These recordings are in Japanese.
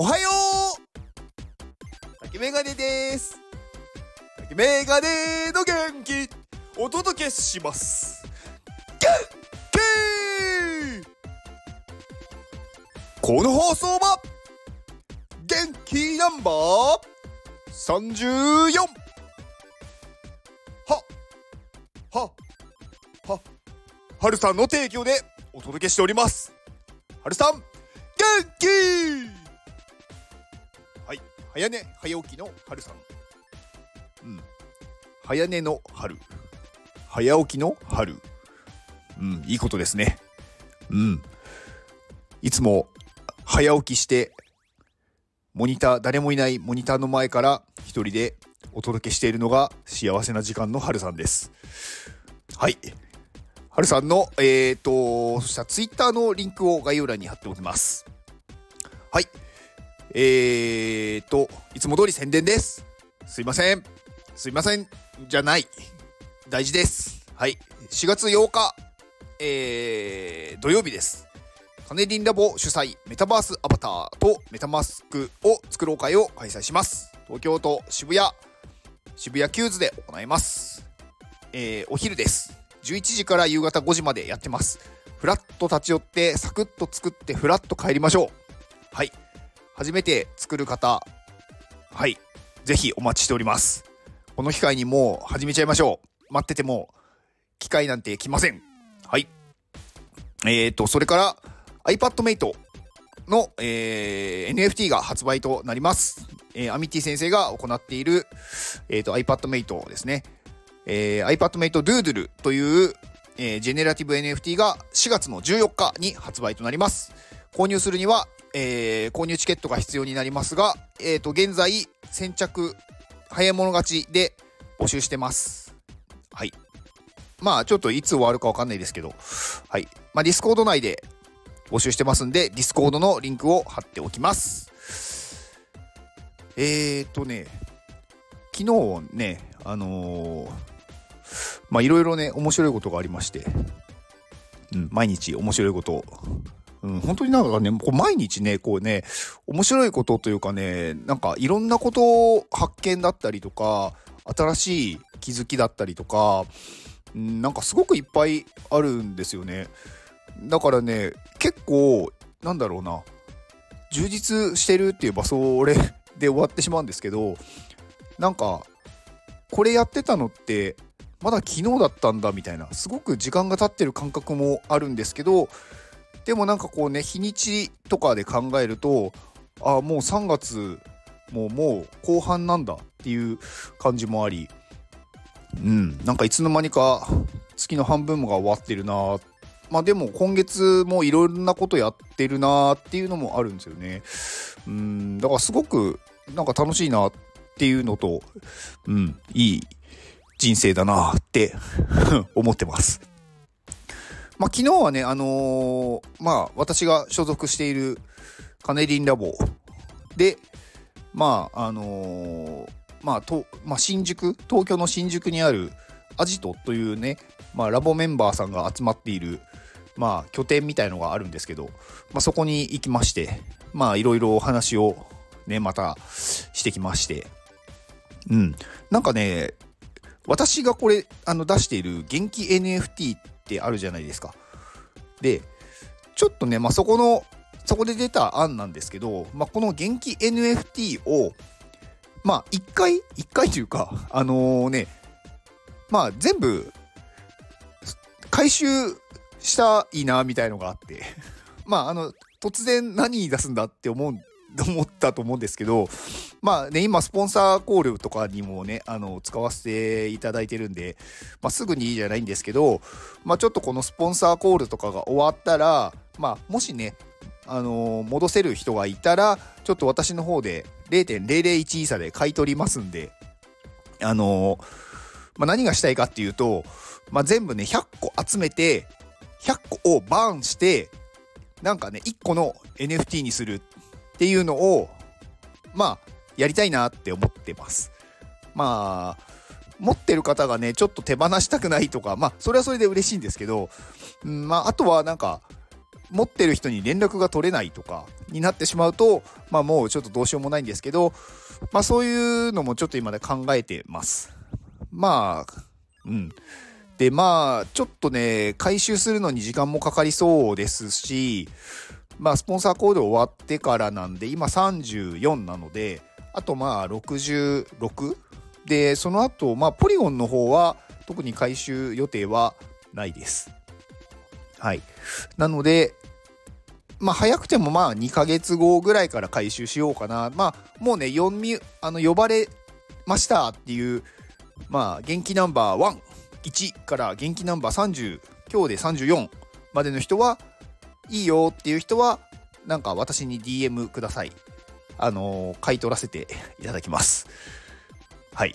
おはよう。竹メガネです。竹メガネの元気。お届けします。元気。この放送は元気ナンバー34ははは。はるさんの提供でお届けしております。はるさん元気。早寝早起きのはるさん。うん。早寝の春。早起きの春。うんいいことですね。うん。いつも早起きしてモニター誰もいないモニターの前から一人でお届けしているのが幸せな時間の春さんです。はい。はるさんの、えーと、そしたらツイッターのリンクを概要欄に貼っておきます。はい。えーと、いつも通り宣伝です。すいません。すいません。じゃない。大事です。はい。4月8日、えー、土曜日です。カネリンラボ主催メタバースアバターとメタマスクを作ろう会を開催します。東京都渋谷、渋谷キューズで行います。えー、お昼です。11時から夕方5時までやってます。フラッと立ち寄ってサクッと作ってフラッと帰りましょう。はい。初めて作る方、はい。ぜひお待ちしております。この機会にもう始めちゃいましょう。待ってても機会なんて来ません。はい。えーと、それから iPadMate の、えー、NFT が発売となります。えー、アミティ先生が行っている、えーと、iPadMate ですね。えー、iPadMate Doodle という、えー、ジェネラティブ NFT が4月の14日に発売となります。購入するには、えー、購入チケットが必要になりますが、えー、と、現在、先着、早い者勝ちで募集してます。はい。まあ、ちょっといつ終わるかわかんないですけど、はい。まあ、ディスコード内で募集してますんで、ディスコードのリンクを貼っておきます。えーとね、昨日ね、あのー、まあいろいろね、面白いことがありまして、うん、毎日面白いことを、うん、本当になんかね、こう毎日ね、こうね、面白いことというかね、なんかいろんなことを発見だったりとか、新しい気づきだったりとか、うん、なんかすごくいっぱいあるんですよね。だからね、結構、なんだろうな、充実してるって言えばそれで終わってしまうんですけど、なんか、これやってたのってまだ昨日だったんだみたいなすごく時間が経ってる感覚もあるんですけどでもなんかこうね日にちとかで考えるとあもう3月もうもう後半なんだっていう感じもあり。うん。なんかいつの間にか月の半分が終わってるな。まあでも今月もいろんなことやってるなっていうのもあるんですよね。うん。だからすごくなんか楽しいなっていうのとうん。いい人生だなって 思ってます。まあ、昨日はね、あのー、まあ、私が所属しているカネリンラボで、まあ、あのー、まあ、と、まあ、新宿、東京の新宿にあるアジトというね、まあ、ラボメンバーさんが集まっている、まあ、拠点みたいのがあるんですけど、まあ、そこに行きまして、まあ、いろいろお話をね、またしてきまして、うん。なんかね、私がこれあの出している元気 NFT っってあるじゃないですか。で、ちょっとね、まあ、そこの、そこで出た案なんですけど、まあ、この元気 NFT を、まあ、一回、一回というか、あのー、ね、まあ、全部、回収したいな、みたいのがあって、まあ、あの、突然何出すんだって思う思ったと思うんですけど、まあね、今、スポンサーコールとかにもね、あの、使わせていただいてるんで、まあ、すぐにいいじゃないんですけど、まあ、ちょっとこのスポンサーコールとかが終わったら、まあ、もしね、あのー、戻せる人がいたら、ちょっと私の方で0.001イーサで買い取りますんで、あのー、まあ、何がしたいかっていうと、まあ、全部ね、100個集めて、100個をバーンして、なんかね、1個の NFT にするっていうのを、まあ、やりたいなって思ってます。まあ、持ってる方がね、ちょっと手放したくないとか、まあ、それはそれで嬉しいんですけど、うん、まあ、あとはなんか、持ってる人に連絡が取れないとかになってしまうと、まあもうちょっとどうしようもないんですけど、まあそういうのもちょっと今で考えてます。まあ、うん。で、まあ、ちょっとね、回収するのに時間もかかりそうですし、まあ、スポンサーコード終わってからなんで、今34なので、あとまあ66で、その後、まあ、ポリゴンの方は特に回収予定はないです。はい。なので、まあ、早くてもまあ2ヶ月後ぐらいから回収しようかな。まあ、もうね、読み、あの、呼ばれましたっていう、まあ、元気ナンバー1、1から元気ナンバー30、今日で34までの人は、いいよっていう人は、なんか私に DM ください。あの、買い取らせていただきます。はい。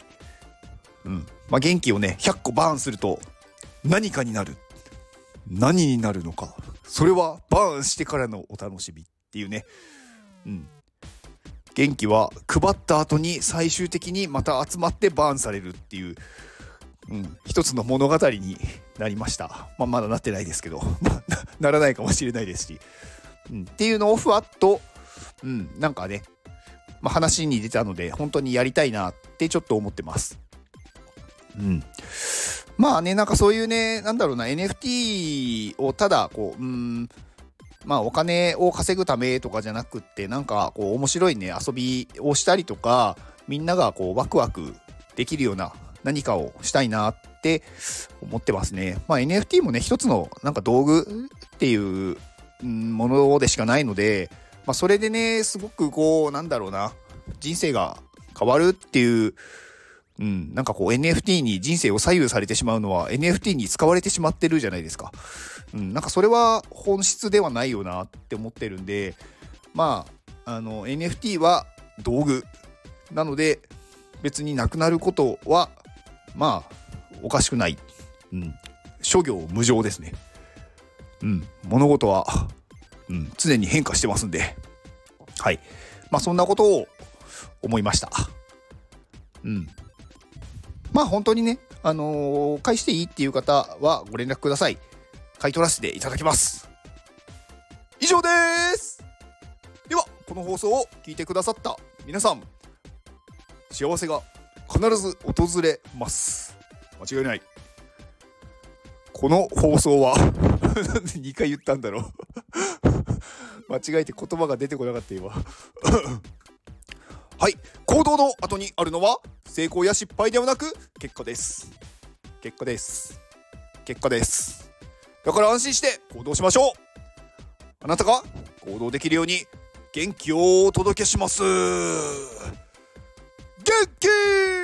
うん。まあ、元気をね、100個バーンすると、何かになる。何になるのか。それはバーンしてからのお楽しみっていうね。うん。元気は配った後に最終的にまた集まってバーンされるっていう、うん、一つの物語になりました。まあ、まだなってないですけど、ならないかもしれないですし。うん、っていうのをふわっと、うん、なんかね、まあ、話に出たので、本当にやりたいなってちょっと思ってます。うん。まあね、なんかそういうね、なんだろうな、NFT をただ、こう、うん、まあお金を稼ぐためとかじゃなくって、なんかこう面白いね、遊びをしたりとか、みんながこうワクワクできるような何かをしたいなって思ってますね。まあ NFT もね、一つのなんか道具っていうものでしかないので、まあそれでね、すごくこう、なんだろうな、人生が変わるっていううん、なんかこう NFT に人生を左右されてしまうのは NFT に使われてしまってるじゃないですか。うん、なんかそれは本質ではないよなって思ってるんで、まあ、あの NFT は道具なので別になくなることはまあおかしくない。うん、諸行無常ですね。うん、物事は、うん、常に変化してますんで、はい。まあそんなことを思いました。うん。まあ本当にね、あのー、返していいっていう方はご連絡ください。買い取らせていただきます。以上ですでは、この放送を聞いてくださった皆さん、幸せが必ず訪れます。間違いない。この放送は なんで2回言ったんだろう間違えて言葉が出てこなかった今。はい。行動の後にあるのは成功や失敗ではなく結果です。結果です。結果です。だから安心して行動しましょう。あなたが行動できるように元気をお届けします。元気!